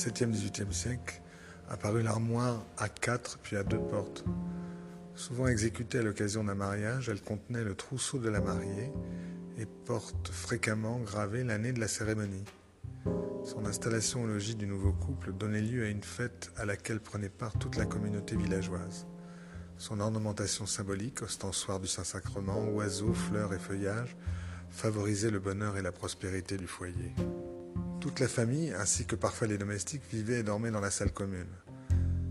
XVIIe-XVIIIe siècle apparut l'armoire à quatre puis à deux portes. Souvent exécutée à l'occasion d'un mariage, elle contenait le trousseau de la mariée et porte fréquemment gravée l'année de la cérémonie. Son installation au logis du nouveau couple donnait lieu à une fête à laquelle prenait part toute la communauté villageoise. Son ornementation symbolique, ostensoir du Saint-Sacrement, oiseaux, fleurs et feuillages, favorisait le bonheur et la prospérité du foyer. Toute la famille, ainsi que parfois les domestiques, vivaient et dormaient dans la salle commune.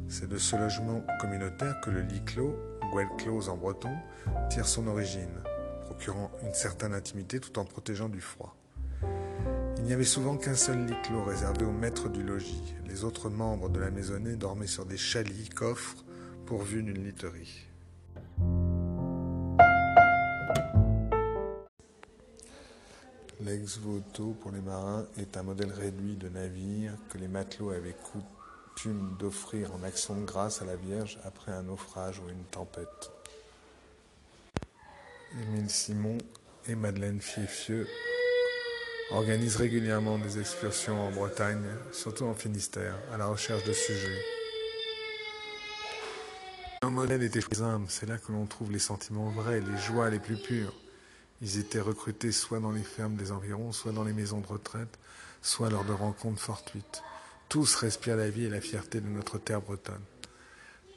C'est de ce logement communautaire que le lit clos, ou close en breton, tire son origine, procurant une certaine intimité tout en protégeant du froid. Il n'y avait souvent qu'un seul lit clos réservé au maître du logis. Les autres membres de la maisonnée dormaient sur des chalits, coffres, pourvus d'une literie. L'ex-voto pour les marins est un modèle réduit de navire que les matelots avaient coutume d'offrir en action de grâce à la Vierge après un naufrage ou une tempête. Émile Simon et Madeleine Fieffieux organisent régulièrement des excursions en Bretagne, surtout en Finistère, à la recherche de sujets. Un modèle était c'est là que l'on trouve les sentiments vrais, les joies les plus pures. Ils étaient recrutés soit dans les fermes des environs, soit dans les maisons de retraite, soit lors de rencontres fortuites. Tous respirent la vie et la fierté de notre terre bretonne.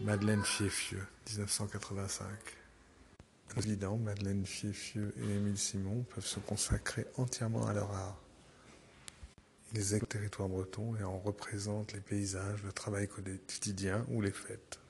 Madeleine Fieffieux, 1985. Président, Madeleine Fieffieux et Émile Simon peuvent se consacrer entièrement à leur art. Ils aiment le territoire breton et en représentent les paysages, le travail quotidien ou les fêtes.